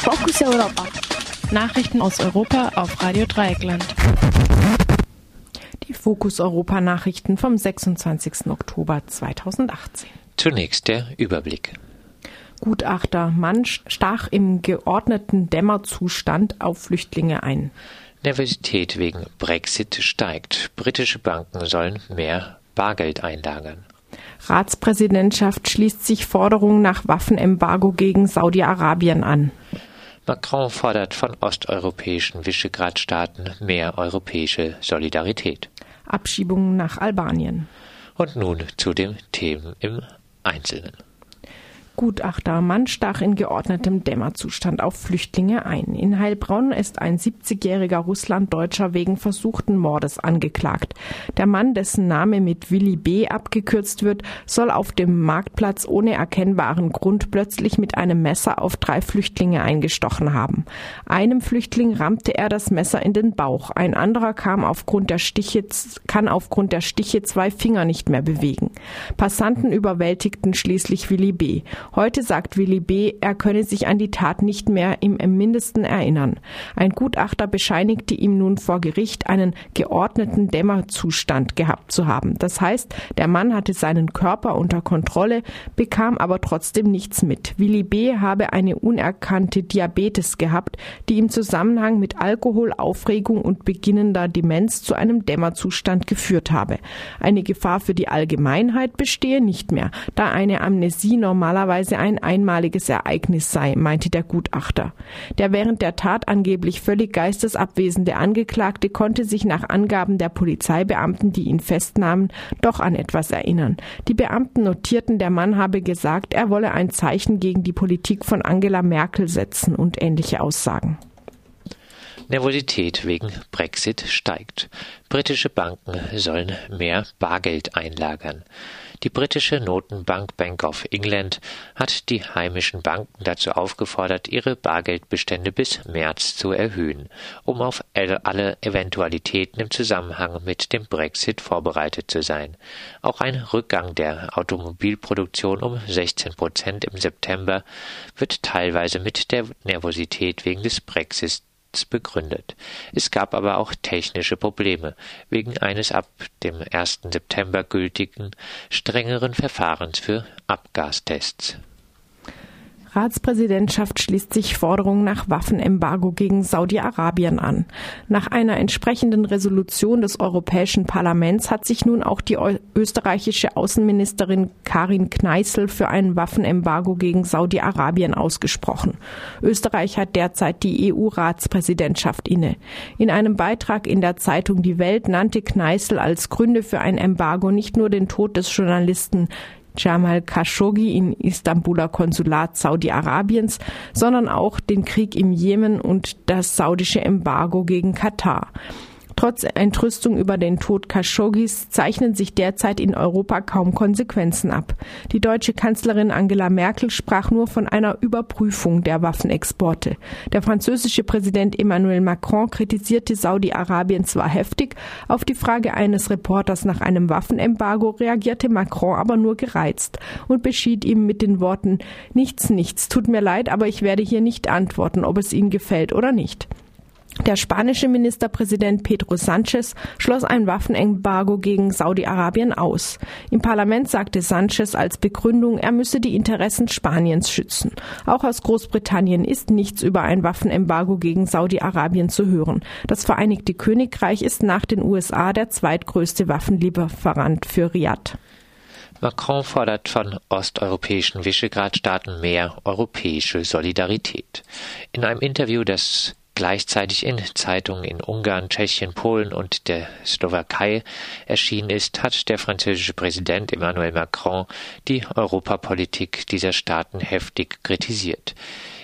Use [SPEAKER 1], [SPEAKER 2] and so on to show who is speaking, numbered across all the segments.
[SPEAKER 1] Fokus Europa.
[SPEAKER 2] Nachrichten aus Europa auf Radio Dreieckland.
[SPEAKER 3] Die Fokus Europa Nachrichten vom 26. Oktober 2018.
[SPEAKER 4] Zunächst der Überblick.
[SPEAKER 3] Gutachter Mann stach im geordneten Dämmerzustand auf Flüchtlinge ein.
[SPEAKER 4] Nervosität wegen Brexit steigt. Britische Banken sollen mehr Bargeld einlagern.
[SPEAKER 3] Ratspräsidentschaft schließt sich Forderungen nach Waffenembargo gegen Saudi-Arabien an.
[SPEAKER 4] Macron fordert von osteuropäischen Visegrad-Staaten mehr europäische Solidarität.
[SPEAKER 3] Abschiebungen nach Albanien.
[SPEAKER 4] Und nun zu den Themen im Einzelnen.
[SPEAKER 3] Gutachter Mann stach in geordnetem Dämmerzustand auf Flüchtlinge ein. In Heilbronn ist ein 70-jähriger Russlanddeutscher wegen versuchten Mordes angeklagt. Der Mann, dessen Name mit Willi B. abgekürzt wird, soll auf dem Marktplatz ohne erkennbaren Grund plötzlich mit einem Messer auf drei Flüchtlinge eingestochen haben. Einem Flüchtling rammte er das Messer in den Bauch. Ein anderer kam aufgrund der Stiche, kann aufgrund der Stiche zwei Finger nicht mehr bewegen. Passanten überwältigten schließlich Willi B. Heute sagt Willi B., er könne sich an die Tat nicht mehr im Mindesten erinnern. Ein Gutachter bescheinigte ihm nun vor Gericht einen geordneten Dämmerzustand gehabt zu haben. Das heißt, der Mann hatte seinen Körper unter Kontrolle, bekam aber trotzdem nichts mit. Willi B. habe eine unerkannte Diabetes gehabt, die im Zusammenhang mit Alkohol, Aufregung und beginnender Demenz zu einem Dämmerzustand geführt habe. Eine Gefahr für die Allgemeinheit bestehe nicht mehr, da eine Amnesie normalerweise möglicherweise ein einmaliges Ereignis sei, meinte der Gutachter. Der während der Tat angeblich völlig geistesabwesende Angeklagte konnte sich nach Angaben der Polizeibeamten, die ihn festnahmen, doch an etwas erinnern. Die Beamten notierten, der Mann habe gesagt, er wolle ein Zeichen gegen die Politik von Angela Merkel setzen und ähnliche Aussagen.
[SPEAKER 4] Nervosität wegen Brexit steigt. Britische Banken sollen mehr Bargeld einlagern. Die britische Notenbank Bank of England hat die heimischen Banken dazu aufgefordert, ihre Bargeldbestände bis März zu erhöhen, um auf alle Eventualitäten im Zusammenhang mit dem Brexit vorbereitet zu sein. Auch ein Rückgang der Automobilproduktion um 16 Prozent im September wird teilweise mit der Nervosität wegen des Brexits begründet. Es gab aber auch technische Probleme wegen eines ab dem 1. September gültigen strengeren Verfahrens für Abgastests.
[SPEAKER 3] Ratspräsidentschaft schließt sich Forderungen nach Waffenembargo gegen Saudi-Arabien an. Nach einer entsprechenden Resolution des Europäischen Parlaments hat sich nun auch die österreichische Außenministerin Karin Kneißl für ein Waffenembargo gegen Saudi-Arabien ausgesprochen. Österreich hat derzeit die EU-Ratspräsidentschaft inne. In einem Beitrag in der Zeitung Die Welt nannte Kneißl als Gründe für ein Embargo nicht nur den Tod des Journalisten Jamal Khashoggi in Istanbuler Konsulat Saudi-Arabiens, sondern auch den Krieg im Jemen und das saudische Embargo gegen Katar. Trotz Entrüstung über den Tod Khashoggis zeichnen sich derzeit in Europa kaum Konsequenzen ab. Die deutsche Kanzlerin Angela Merkel sprach nur von einer Überprüfung der Waffenexporte. Der französische Präsident Emmanuel Macron kritisierte Saudi-Arabien zwar heftig, auf die Frage eines Reporters nach einem Waffenembargo reagierte Macron aber nur gereizt und beschied ihm mit den Worten Nichts, nichts, tut mir leid, aber ich werde hier nicht antworten, ob es Ihnen gefällt oder nicht. Der spanische Ministerpräsident Pedro Sanchez schloss ein Waffenembargo gegen Saudi-Arabien aus. Im Parlament sagte Sanchez als Begründung, er müsse die Interessen Spaniens schützen. Auch aus Großbritannien ist nichts über ein Waffenembargo gegen Saudi-Arabien zu hören. Das Vereinigte Königreich ist nach den USA der zweitgrößte Waffenlieferant für Riad.
[SPEAKER 4] Macron fordert von osteuropäischen Visegrad-Staaten mehr europäische Solidarität. In einem Interview, das gleichzeitig in Zeitungen in Ungarn, Tschechien, Polen und der Slowakei erschienen ist, hat der französische Präsident Emmanuel Macron die Europapolitik dieser Staaten heftig kritisiert.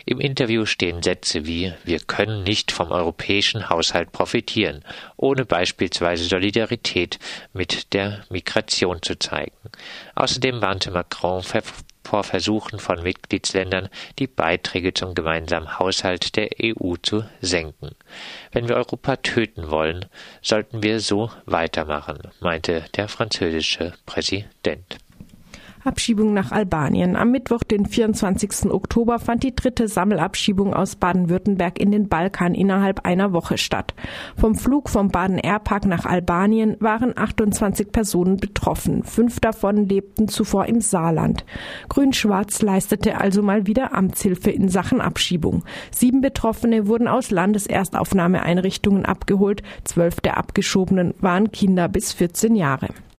[SPEAKER 4] Im Interview stehen Sätze wie Wir können nicht vom europäischen Haushalt profitieren, ohne beispielsweise Solidarität mit der Migration zu zeigen. Außerdem warnte Macron vor Versuchen von Mitgliedsländern, die Beiträge zum gemeinsamen Haushalt der EU zu senken. Wenn wir Europa töten wollen, sollten wir so weitermachen, meinte der französische Präsident.
[SPEAKER 3] Abschiebung nach Albanien. Am Mittwoch, den 24. Oktober, fand die dritte Sammelabschiebung aus Baden-Württemberg in den Balkan innerhalb einer Woche statt. Vom Flug vom Baden Airpark nach Albanien waren 28 Personen betroffen. Fünf davon lebten zuvor im Saarland. Grün-Schwarz leistete also mal wieder Amtshilfe in Sachen Abschiebung. Sieben Betroffene wurden aus Landeserstaufnahmeeinrichtungen abgeholt. Zwölf der Abgeschobenen waren Kinder bis 14 Jahre.